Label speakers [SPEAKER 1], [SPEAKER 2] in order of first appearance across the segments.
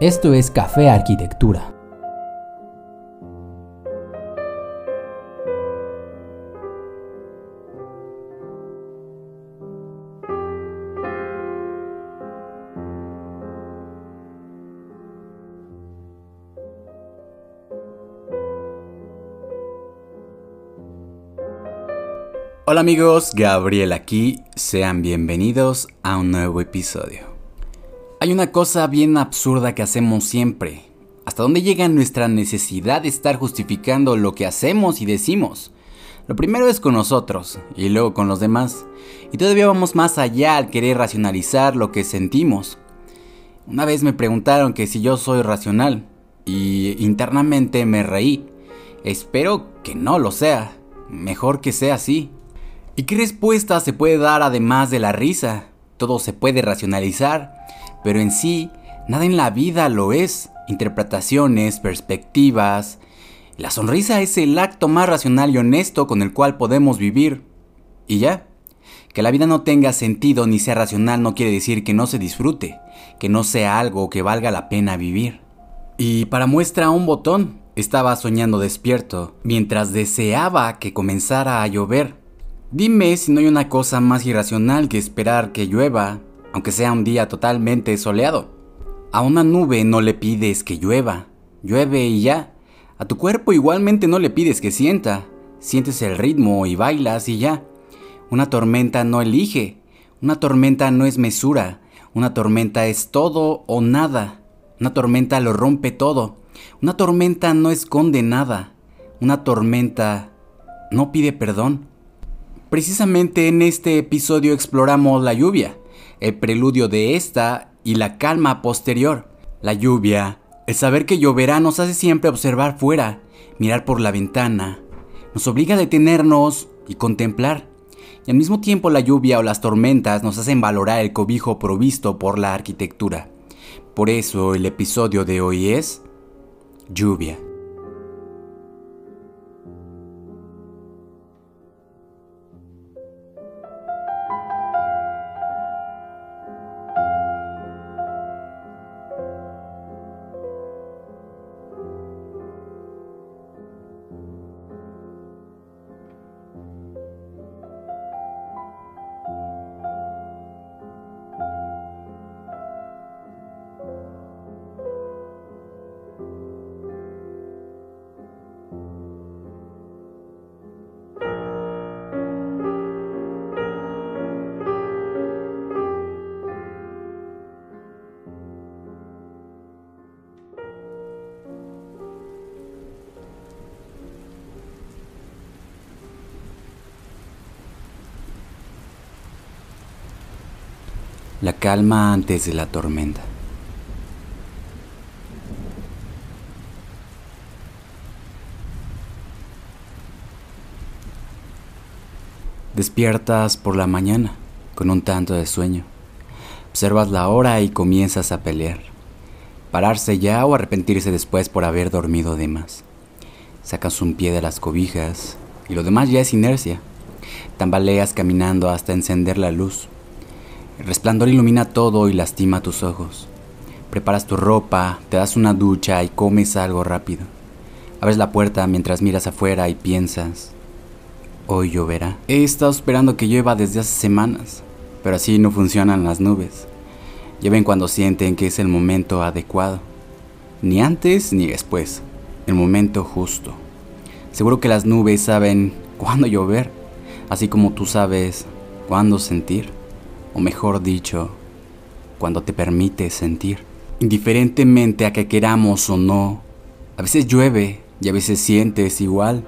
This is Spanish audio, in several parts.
[SPEAKER 1] Esto es Café Arquitectura.
[SPEAKER 2] Hola amigos, Gabriel aquí, sean bienvenidos a un nuevo episodio. Hay una cosa bien absurda que hacemos siempre. ¿Hasta dónde llega nuestra necesidad de estar justificando lo que hacemos y decimos? Lo primero es con nosotros y luego con los demás. Y todavía vamos más allá al querer racionalizar lo que sentimos. Una vez me preguntaron que si yo soy racional y internamente me reí. Espero que no lo sea. Mejor que sea así. ¿Y qué respuesta se puede dar además de la risa? Todo se puede racionalizar, pero en sí, nada en la vida lo es. Interpretaciones, perspectivas. La sonrisa es el acto más racional y honesto con el cual podemos vivir. Y ya. Que la vida no tenga sentido ni sea racional no quiere decir que no se disfrute, que no sea algo que valga la pena vivir. Y para muestra un botón, estaba soñando despierto, mientras deseaba que comenzara a llover. Dime si no hay una cosa más irracional que esperar que llueva, aunque sea un día totalmente soleado. A una nube no le pides que llueva, llueve y ya. A tu cuerpo igualmente no le pides que sienta, sientes el ritmo y bailas y ya. Una tormenta no elige, una tormenta no es mesura, una tormenta es todo o nada. Una tormenta lo rompe todo, una tormenta no esconde nada, una tormenta no pide perdón. Precisamente en este episodio exploramos la lluvia, el preludio de esta y la calma posterior. La lluvia, el saber que lloverá nos hace siempre observar fuera, mirar por la ventana, nos obliga a detenernos y contemplar. Y al mismo tiempo la lluvia o las tormentas nos hacen valorar el cobijo provisto por la arquitectura. Por eso el episodio de hoy es lluvia. La calma antes de la tormenta. Despiertas por la mañana con un tanto de sueño. Observas la hora y comienzas a pelear. Pararse ya o arrepentirse después por haber dormido de más. Sacas un pie de las cobijas y lo demás ya es inercia. Tambaleas caminando hasta encender la luz. Resplandor ilumina todo y lastima tus ojos. Preparas tu ropa, te das una ducha y comes algo rápido. Abres la puerta mientras miras afuera y piensas, hoy lloverá. He estado esperando que llueva desde hace semanas, pero así no funcionan las nubes. Llueven cuando sienten que es el momento adecuado. Ni antes ni después, el momento justo. Seguro que las nubes saben cuándo llover, así como tú sabes cuándo sentir o mejor dicho, cuando te permite sentir. Indiferentemente a que queramos o no, a veces llueve y a veces sientes igual,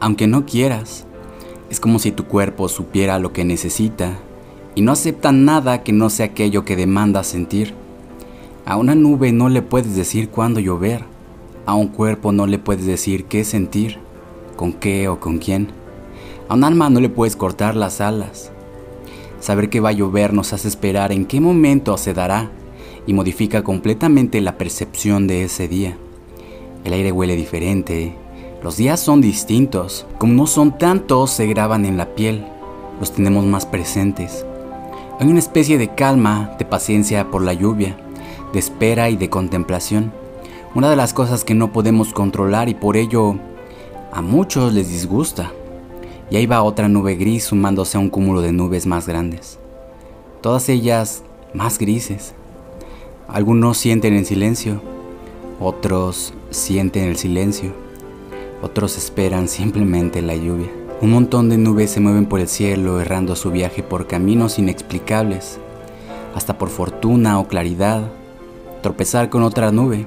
[SPEAKER 2] aunque no quieras. Es como si tu cuerpo supiera lo que necesita y no acepta nada que no sea aquello que demanda sentir. A una nube no le puedes decir cuándo llover, a un cuerpo no le puedes decir qué sentir, con qué o con quién. A un alma no le puedes cortar las alas, Saber que va a llover nos hace esperar en qué momento se dará y modifica completamente la percepción de ese día. El aire huele diferente, los días son distintos, como no son tantos se graban en la piel, los tenemos más presentes. Hay una especie de calma, de paciencia por la lluvia. de espera y de contemplación. Una de las cosas que no podemos controlar y por ello a muchos les disgusta. Y ahí va otra nube gris sumándose a un cúmulo de nubes más grandes. Todas ellas más grises. Algunos sienten el silencio, otros sienten el silencio, otros esperan simplemente la lluvia. Un montón de nubes se mueven por el cielo errando su viaje por caminos inexplicables, hasta por fortuna o claridad, tropezar con otra nube,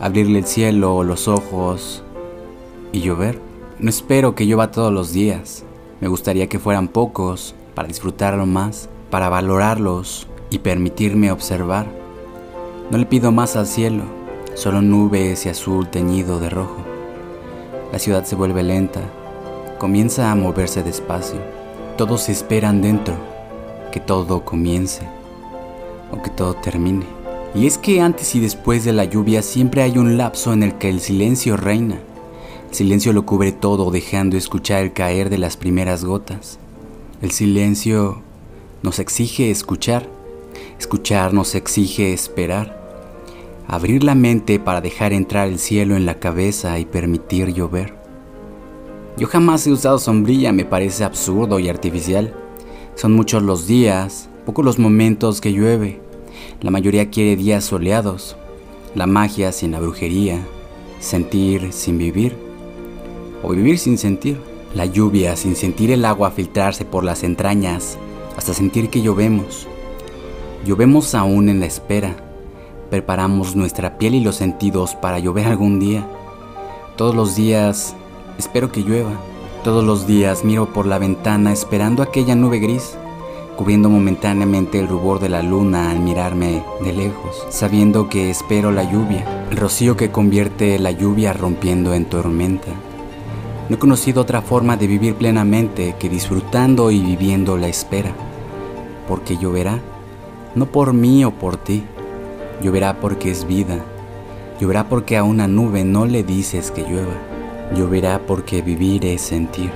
[SPEAKER 2] abrirle el cielo o los ojos y llover. No espero que llueva todos los días, me gustaría que fueran pocos para disfrutarlo más, para valorarlos y permitirme observar. No le pido más al cielo, solo nubes y azul teñido de rojo. La ciudad se vuelve lenta, comienza a moverse despacio. Todos esperan dentro que todo comience o que todo termine. Y es que antes y después de la lluvia siempre hay un lapso en el que el silencio reina. Silencio lo cubre todo dejando escuchar el caer de las primeras gotas. El silencio nos exige escuchar. Escuchar nos exige esperar. Abrir la mente para dejar entrar el cielo en la cabeza y permitir llover. Yo jamás he usado sombrilla, me parece absurdo y artificial. Son muchos los días, pocos los momentos que llueve. La mayoría quiere días soleados. La magia sin la brujería. Sentir sin vivir. O vivir sin sentir. La lluvia sin sentir el agua filtrarse por las entrañas hasta sentir que llovemos. Llovemos aún en la espera. Preparamos nuestra piel y los sentidos para llover algún día. Todos los días Espero que llueva. Todos los días miro por la ventana esperando aquella nube gris, cubriendo momentáneamente el rubor de la luna al mirarme de lejos, sabiendo que espero la lluvia, el rocío que convierte la lluvia rompiendo en tormenta. No he conocido otra forma de vivir plenamente que disfrutando y viviendo la espera, porque lloverá, no por mí o por ti, lloverá porque es vida, lloverá porque a una nube no le dices que llueva. Lloverá porque vivir es sentir.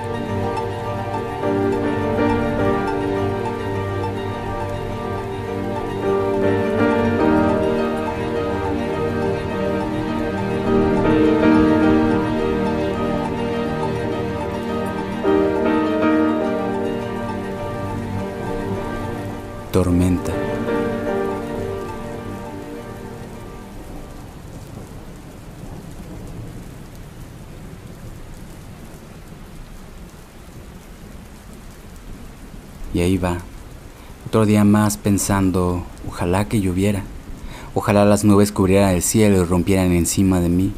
[SPEAKER 2] Tormenta. Y ahí va, otro día más pensando, ojalá que lloviera, ojalá las nubes cubrieran el cielo y rompieran encima de mí.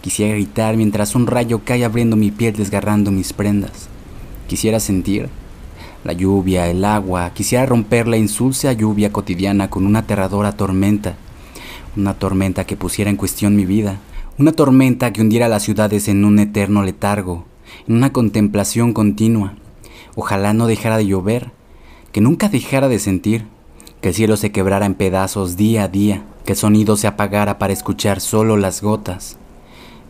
[SPEAKER 2] Quisiera gritar mientras un rayo cae abriendo mi piel, desgarrando mis prendas. Quisiera sentir la lluvia, el agua, quisiera romper la insulsa lluvia cotidiana con una aterradora tormenta, una tormenta que pusiera en cuestión mi vida, una tormenta que hundiera las ciudades en un eterno letargo, en una contemplación continua, Ojalá no dejara de llover, que nunca dejara de sentir, que el cielo se quebrara en pedazos día a día, que el sonido se apagara para escuchar solo las gotas.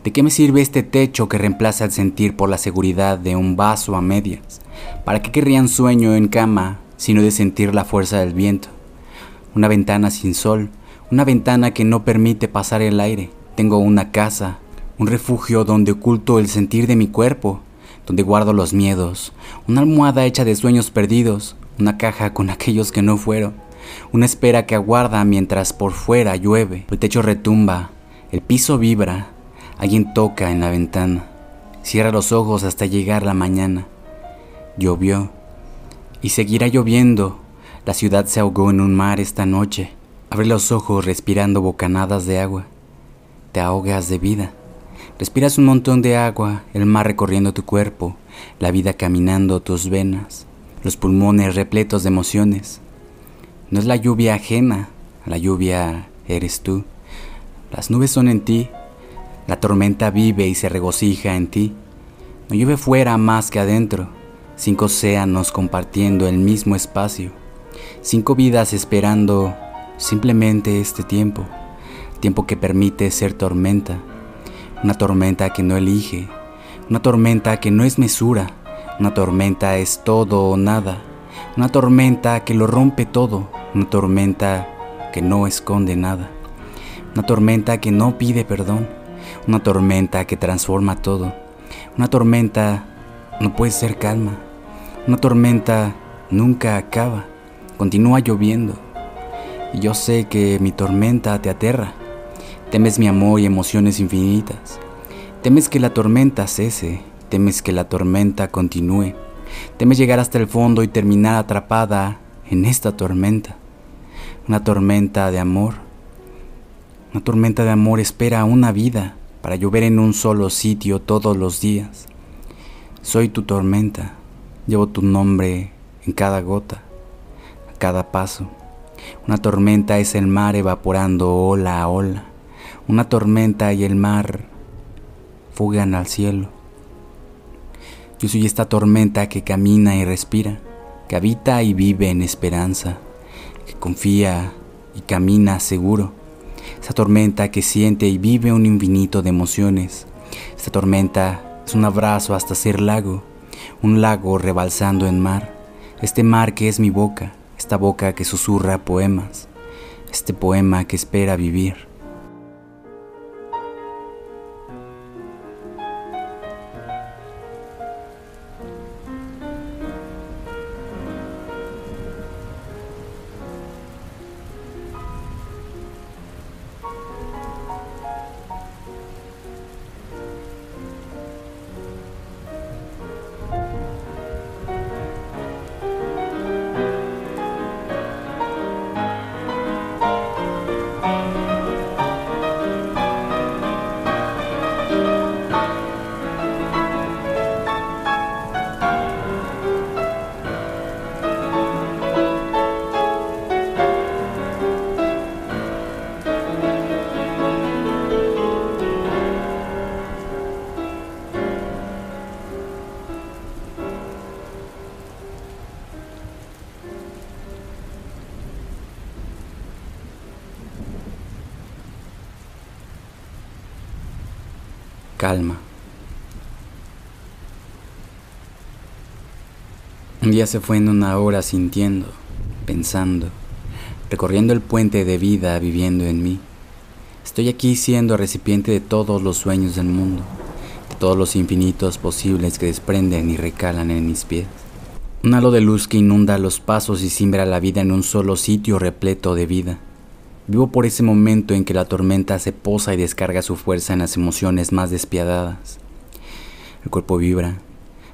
[SPEAKER 2] ¿De qué me sirve este techo que reemplaza el sentir por la seguridad de un vaso a medias? ¿Para qué querrían sueño en cama sino de sentir la fuerza del viento? Una ventana sin sol, una ventana que no permite pasar el aire. Tengo una casa, un refugio donde oculto el sentir de mi cuerpo, donde guardo los miedos, una almohada hecha de sueños perdidos, una caja con aquellos que no fueron, una espera que aguarda mientras por fuera llueve, el techo retumba, el piso vibra, alguien toca en la ventana, cierra los ojos hasta llegar la mañana. Llovió y seguirá lloviendo, la ciudad se ahogó en un mar esta noche. Abre los ojos respirando bocanadas de agua. Te ahogas de vida. Respiras un montón de agua, el mar recorriendo tu cuerpo, la vida caminando tus venas, los pulmones repletos de emociones. No es la lluvia ajena, la lluvia eres tú. Las nubes son en ti, la tormenta vive y se regocija en ti. No llueve fuera más que adentro, cinco océanos compartiendo el mismo espacio, cinco vidas esperando simplemente este tiempo, tiempo que permite ser tormenta una tormenta que no elige, una tormenta que no es mesura, una tormenta es todo o nada, una tormenta que lo rompe todo, una tormenta que no esconde nada. Una tormenta que no pide perdón. Una tormenta que transforma todo. Una tormenta no puede ser calma. Una tormenta nunca acaba. Continúa lloviendo. Y yo sé que mi tormenta te aterra. Temes mi amor y emociones infinitas. Temes que la tormenta cese. Temes que la tormenta continúe. Temes llegar hasta el fondo y terminar atrapada en esta tormenta. Una tormenta de amor. Una tormenta de amor espera una vida para llover en un solo sitio todos los días. Soy tu tormenta, llevo tu nombre en cada gota, a cada paso. Una tormenta es el mar evaporando ola a ola. Una tormenta y el mar fugan al cielo. Yo soy esta tormenta que camina y respira, que habita y vive en esperanza, que confía y camina seguro. Esa tormenta que siente y vive un infinito de emociones. Esta tormenta es un abrazo hasta ser lago, un lago rebalsando en mar. Este mar que es mi boca, esta boca que susurra poemas, este poema que espera vivir. Día se fue en una hora sintiendo, pensando, recorriendo el puente de vida viviendo en mí. Estoy aquí siendo recipiente de todos los sueños del mundo, de todos los infinitos posibles que desprenden y recalan en mis pies. Un halo de luz que inunda los pasos y simbra la vida en un solo sitio repleto de vida. Vivo por ese momento en que la tormenta se posa y descarga su fuerza en las emociones más despiadadas. El cuerpo vibra,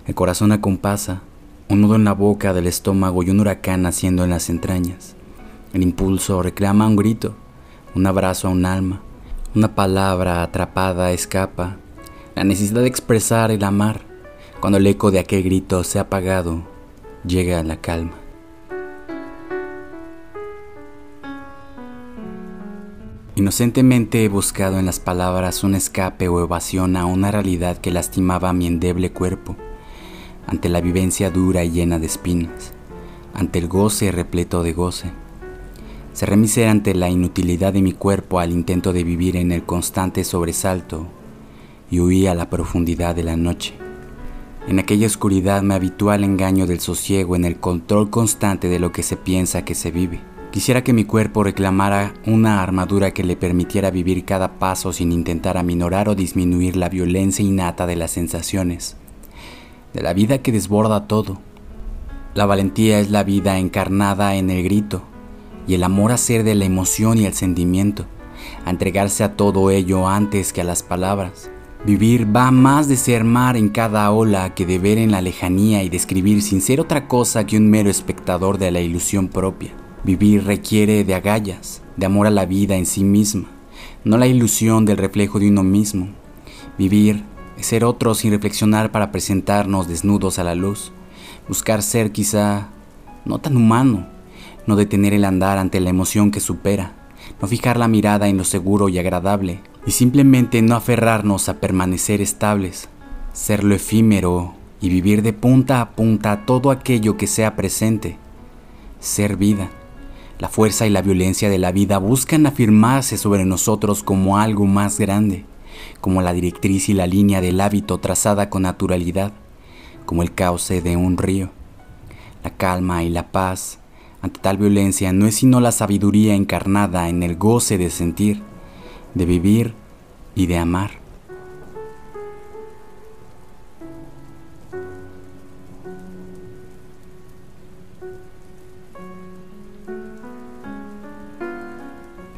[SPEAKER 2] el corazón acompasa, un nudo en la boca del estómago y un huracán naciendo en las entrañas. El impulso reclama un grito, un abrazo a un alma, una palabra atrapada escapa, la necesidad de expresar el amar. Cuando el eco de aquel grito se ha apagado, llega la calma. Inocentemente he buscado en las palabras un escape o evasión a una realidad que lastimaba mi endeble cuerpo, ante la vivencia dura y llena de espinas, ante el goce repleto de goce. Cerré mi ante la inutilidad de mi cuerpo al intento de vivir en el constante sobresalto y huí a la profundidad de la noche. En aquella oscuridad me habitué al engaño del sosiego en el control constante de lo que se piensa que se vive. Quisiera que mi cuerpo reclamara una armadura que le permitiera vivir cada paso sin intentar aminorar o disminuir la violencia innata de las sensaciones, de la vida que desborda todo. La valentía es la vida encarnada en el grito y el amor a ser de la emoción y el sentimiento, a entregarse a todo ello antes que a las palabras. Vivir va más de ser mar en cada ola que de ver en la lejanía y describir sin ser otra cosa que un mero espectador de la ilusión propia. Vivir requiere de agallas, de amor a la vida en sí misma, no la ilusión del reflejo de uno mismo. Vivir ser otro sin reflexionar para presentarnos desnudos a la luz. Buscar ser quizá no tan humano, no detener el andar ante la emoción que supera, no fijar la mirada en lo seguro y agradable, y simplemente no aferrarnos a permanecer estables, ser lo efímero y vivir de punta a punta todo aquello que sea presente, ser vida. La fuerza y la violencia de la vida buscan afirmarse sobre nosotros como algo más grande, como la directriz y la línea del hábito trazada con naturalidad, como el cauce de un río. La calma y la paz ante tal violencia no es sino la sabiduría encarnada en el goce de sentir, de vivir y de amar.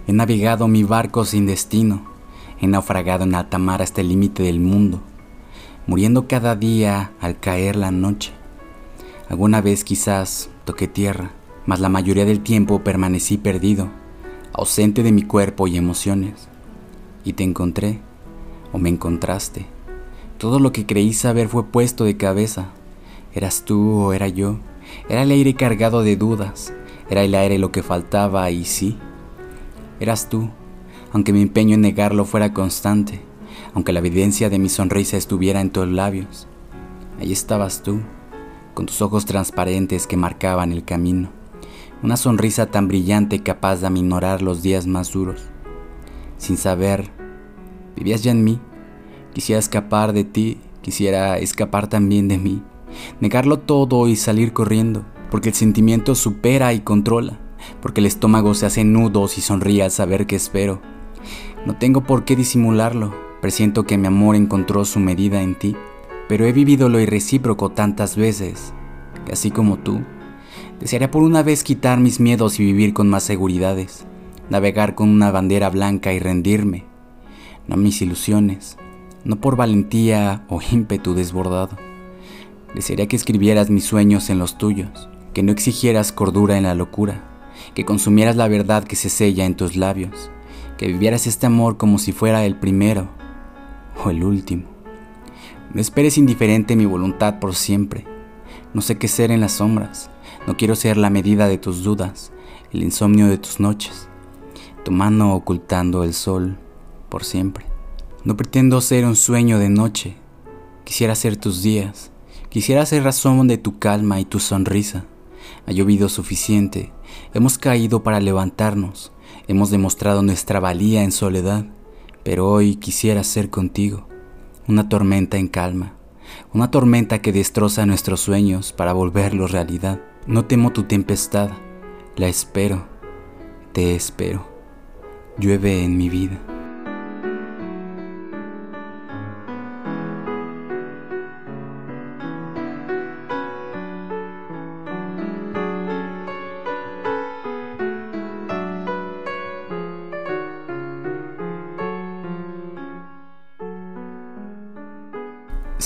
[SPEAKER 2] He navegado mi barco sin destino, he naufragado en alta mar hasta el límite del mundo, muriendo cada día al caer la noche. Alguna vez quizás toqué tierra, mas la mayoría del tiempo permanecí perdido, ausente de mi cuerpo y emociones. Y te encontré, o me encontraste. Todo lo que creí saber fue puesto de cabeza. ¿Eras tú o era yo? Era el aire cargado de dudas, era el aire lo que faltaba y sí, eras tú, aunque mi empeño en negarlo fuera constante, aunque la evidencia de mi sonrisa estuviera en tus labios. Ahí estabas tú, con tus ojos transparentes que marcaban el camino, una sonrisa tan brillante capaz de aminorar los días más duros. Sin saber, vivías ya en mí, quisiera escapar de ti, quisiera escapar también de mí, negarlo todo y salir corriendo, porque el sentimiento supera y controla porque el estómago se hace nudos y sonríe al saber que espero. No tengo por qué disimularlo, presiento que mi amor encontró su medida en ti, pero he vivido lo irrecíproco tantas veces, que así como tú, desearía por una vez quitar mis miedos y vivir con más seguridades, navegar con una bandera blanca y rendirme, no mis ilusiones, no por valentía o ímpetu desbordado. Desearía que escribieras mis sueños en los tuyos, que no exigieras cordura en la locura, que consumieras la verdad que se sella en tus labios, que vivieras este amor como si fuera el primero o el último. No esperes indiferente mi voluntad por siempre. No sé qué ser en las sombras. No quiero ser la medida de tus dudas, el insomnio de tus noches, tu mano ocultando el sol por siempre. No pretendo ser un sueño de noche. Quisiera ser tus días. Quisiera ser razón de tu calma y tu sonrisa. Ha llovido suficiente Hemos caído para levantarnos, hemos demostrado nuestra valía en soledad, pero hoy quisiera ser contigo, una tormenta en calma, una tormenta que destroza nuestros sueños para volverlos realidad. No temo tu tempestad, la espero, te espero, llueve en mi vida.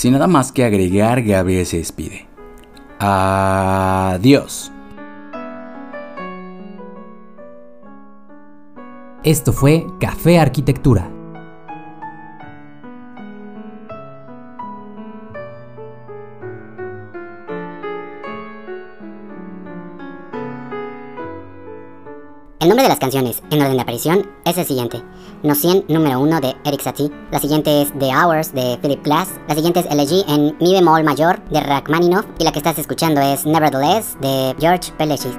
[SPEAKER 2] Sin nada más que agregar, Gabriel se despide. Adiós.
[SPEAKER 1] Esto fue Café Arquitectura.
[SPEAKER 3] El nombre de las canciones, en orden de aparición, es el siguiente. No 100, número 1 de Eric Satie. La siguiente es The Hours de Philip Glass. La siguiente es Elegy en Mi bemol mayor de Rachmaninoff. Y la que estás escuchando es Nevertheless de George Pelechis.